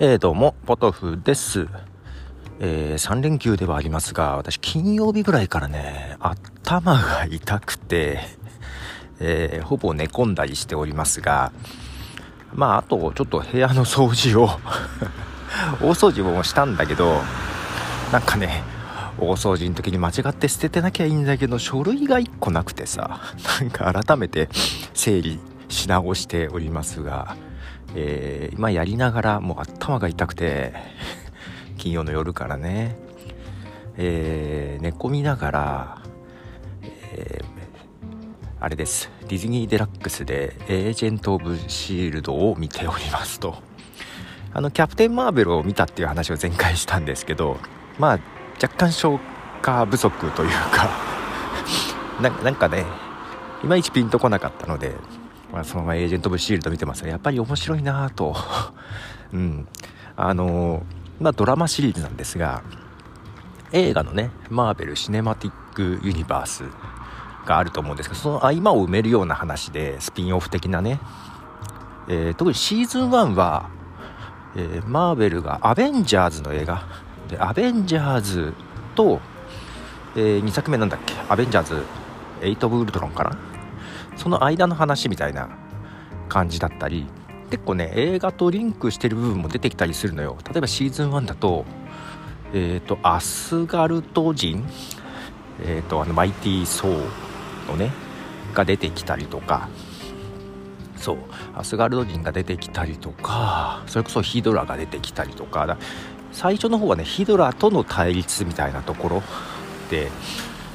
えー、どうも、ポトフです。えー、3連休ではありますが、私金曜日ぐらいからね、頭が痛くて、えー、ほぼ寝込んだりしておりますが、まあ、あと、ちょっと部屋の掃除を 大掃除もしたんだけど、なんかね、大掃除の時に間違って捨ててなきゃいいんだけど、書類が1個なくてさ、なんか改めて整理し直しておりますが、えー、今やりながらもう頭が痛くて 金曜の夜からね、えー、寝込みながら、えー、あれです。ディズニーデラックスでエージェント・オブ・シールドを見ておりますと。あのキャプテン・マーベルを見たっていう話を前回したんですけどまあ若干消化不足というか なんかねいまいちピンとこなかったのでまあ、そのままエージェント・オブ・シールド見てますがやっぱり面白いなと。うん。あのまあドラマシリーズなんですが映画のねマーベル・シネマティック・ユニバースがあると思うんですけどその合間を埋めるような話でスピンオフ的なね、えー、特にシーズン1は、えー、マーベルがアベンジャーズの映画。でアベンジャーズと、えー、2作目なんだっけ？アベンジャーズエイト・ブ・ウルトロンかな？その間の話みたいな感じだったり結構ね映画とリンクしてる部分も出てきたりするのよ。例えばシーズン1だとえっ、ー、とアスガルト人えっ、ー、とあのマイティー・ソーのねが出てきたりとか。そうアスガルド人が出てきたりとかそれこそヒドラが出てきたりとか。最初の方はねヒドラとの対立みたいなところで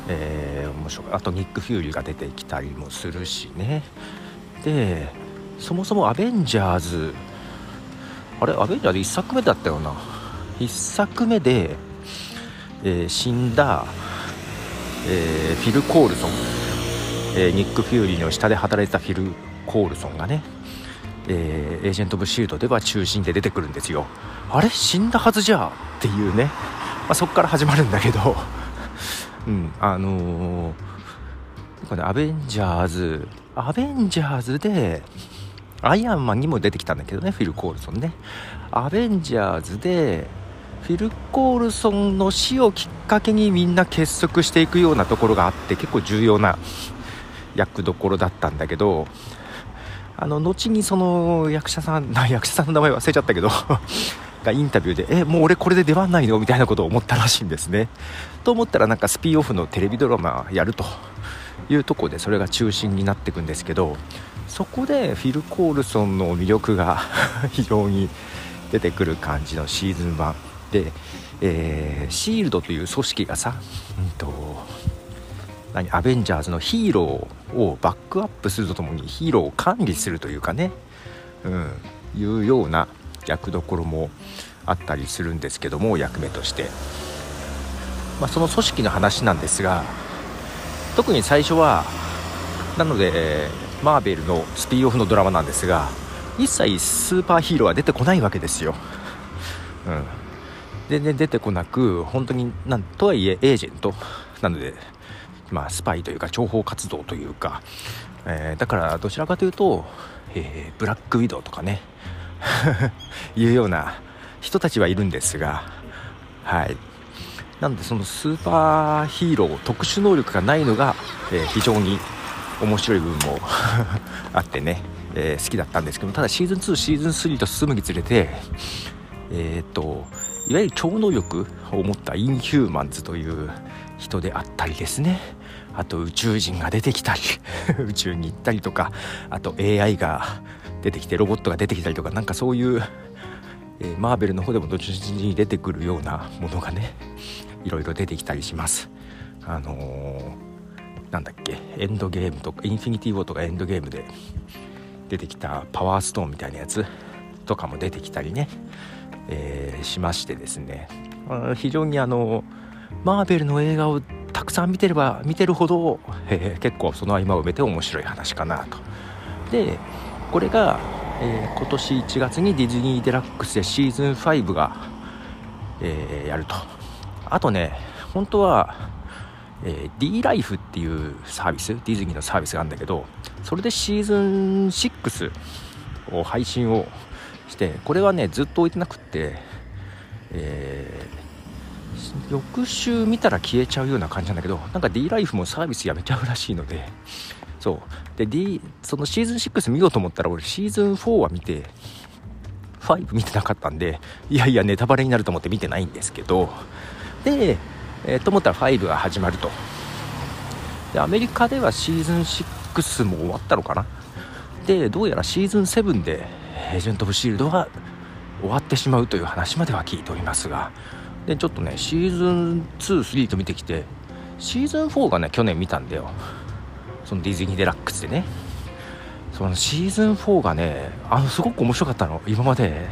えー、面白い。あとニック・フューリーが出てきたりもするしね。でそもそもアベンジャーズあれ？アベンジャーズ1作目だったよな。1作目で、えー、死んだ、えー、フィル・コールソン、え、ニック・フューリーの下で働いてたフィル・コールソンがねえー、エージェント・オブ・シールドでは中心で出てくるんですよ。あれ？死んだはずじゃ！っていうね、まあ、そこから始まるんだけど。うんあのー、ねアベンジャーズアベンジャーズでアイアンマンにも出てきたんだけどねフィル・コールソンね。アベンジャーズでフィル・コールソンの死をきっかけにみんな結束していくようなところがあって結構重要な役どころだったんだけどあの後にその役者さん 役者さんの名前忘れちゃったけどがインタビューでえもう俺これで出番ないの？みたいなことを思ったらしいんですね。と思ったらなんかスピンオフのテレビドラマやるというとこでそれが中心になっていくんですけどそこでフィル・コールソンの魅力が 非常に出てくる感じのシーズン1で、えー、シールドという組織がさ、うんと、何？アベンジャーズのヒーローをバックアップするとともにヒーローを管理するというかね、うん、いうような役どころもあったりするんですけども役目として、まあ、その組織の話なんですが特に最初はなのでマーベルのスピンオフのドラマなんですが一切スーパーヒーローは出てこないわけですよ、うん、全然出てこなく本当になんとはいえエージェント。なのでまあ、スパイというか諜報活動というか、えー、だからどちらかというと、えー、ブラックウィドウとかね。いうような人たちはいるんですが、はい。なのでそのスーパーヒーロー特殊能力がないのが、えー、非常に面白い部分も あってね、えー、好きだったんですけどただシーズン2シーズン3と進むにつれてえっ、といわゆる超能力を持ったインヒューマンズという人であったりですねあと宇宙人が出てきたり 宇宙に行ったりとかあと AI が出てきてロボットが出てきたりとかなんかそういう、えー、マーベルの方でもどっちに出てくるようなものがね いろいろ出てきたりしますあのー、なんだっけエンドゲームとかインフィニティ・ウォーとかエンドゲームで出てきたパワーストーンみたいなやつとかも出てきたりね、えー、しましてですね非常にあのマーベルの映画をたくさん見てれば見てるほど、えー、結構その合間を埋めて面白い話かなと。でこれが、えー、今年1月にディズニーデラックスでシーズン5が、えー、やると。あとね本当は、えー、D ライフっていうサービスディズニーのサービスがあるんだけどそれでシーズン6を配信をしてこれはねずっと置いてなくってえー、翌週見たら消えちゃうような感じなんだけどなんか D ライフもサービスやめちゃうらしいのでそう。で D そのシーズン6見ようと思ったら俺シーズン4は見て5見てなかったんでいやいやネタバレになると思って見てないんですけどで、えー、と思ったら5が始まると。でアメリカではシーズン6も終わったのかな。でどうやらシーズン7でエージェント・オブ・シールドは終わってしまうという話までは聞いておりますがでちょっとねシーズン23と見てきてシーズン4がね去年見たんだよ。そのディズニーデラックスでね。そのシーズン4がねあのすごく面白かったの。今まで。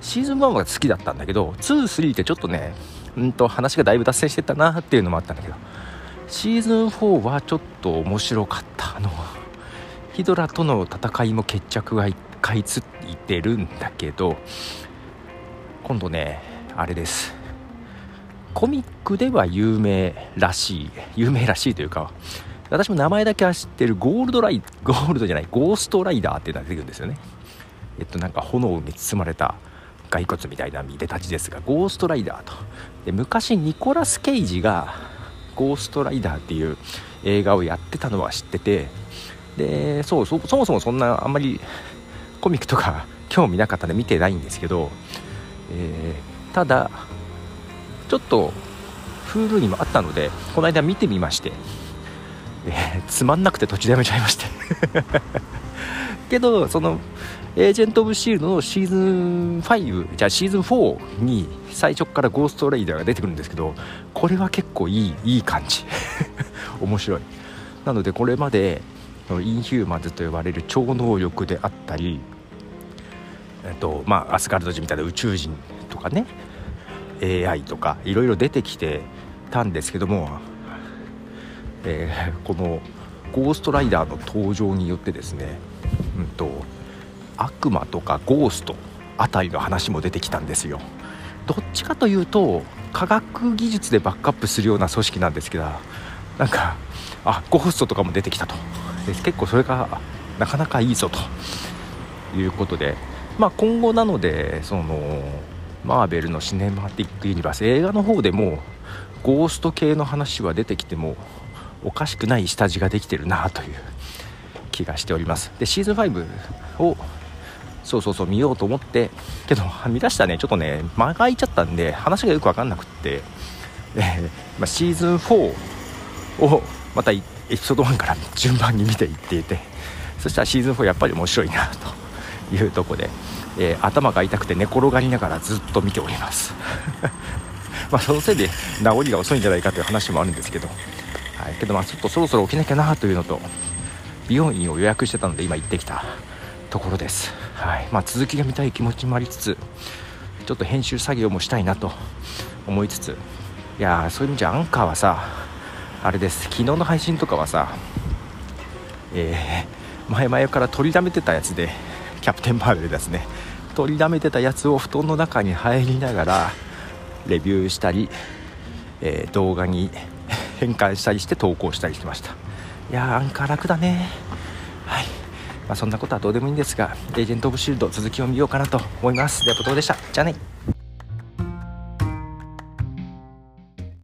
シーズン1は好きだったんだけど23ってちょっとねうんと話がだいぶ脱線してたなっていうのもあったんだけど。シーズン4はちょっと面白かったあの。ヒドラとの戦いも決着が1回ついてるんだけど今度ねあれです。コミックでは有名らしい。有名らしいというか私も名前だけは知ってるゴールドライゴールドじゃないゴーストライダーっていうのが出てくるんですよね。えっとなんか炎に包まれた骸骨みたいないでたちですがゴーストライダーと。で昔ニコラス・ケイジがゴーストライダーっていう映画をやってたのは知っててでそうそもそもそんなあんまりコミックとか興味なかったんで見てないんですけど、えー、ただちょっと Hulu にもあったのでこの間見てみましてえ、つまんなくて途中でやめちゃいまして。けどそのエージェント・オブ・シールドのシーズン5じゃあシーズン4に最初からゴーストレイダーが出てくるんですけどこれは結構いいいい感じ。面白い。なのでこれまでインヒューマンズと呼ばれる超能力であったりえっとまあアスガルド人みたいな宇宙人とかね AI とかいろいろ出てきてたんですけどもえー、このゴーストライダーの登場によってですね、うんと、悪魔とかゴーストあたりの話も出てきたんですよ。どっちかというと科学技術でバックアップするような組織なんですけどなんかあゴーストとかも出てきたと。で結構それがなかなかいいぞと。いうことで、まあ、今後なのでそのマーベルのシネマティックユニバース映画の方でもゴースト系の話は出てきてもおかしくない下地ができてるなという気がしております。でシーズン5をそうそうそう見ようと思ってけど 見出したねちょっとね間が空いちゃったんで話がよく分かんなくって、えー、まあ、シーズン4をまたエピソード1から順番に見ていっていてそしたらシーズン4やっぱり面白いなというとこで、えー、頭が痛くて寝転がりながらずっと見ております。まあそのせいで治りが遅いんじゃないかという話もあるんですけど。はい、けどまあちょっとそろそろ起きなきゃなというのと美容院を予約してたので今行ってきたところです、はい。まあ、続きが見たい気持ちもありつつちょっと編集作業もしたいなと思いつつ。いやそういう意味じゃアンカーはさあれです。昨日の配信とかはさえー、前々から取りだめてたやつでキャプテンマーベルですね。取りだめてたやつを布団の中に入りながらレビューしたり、えー、動画に変換したりして投稿したりしてました。いやーアンカー楽だね。はい。まあ、そんなことはどうでもいいんですがエージェント・オブ・シールド続きを見ようかなと思います。では、ポトでした。じゃあね。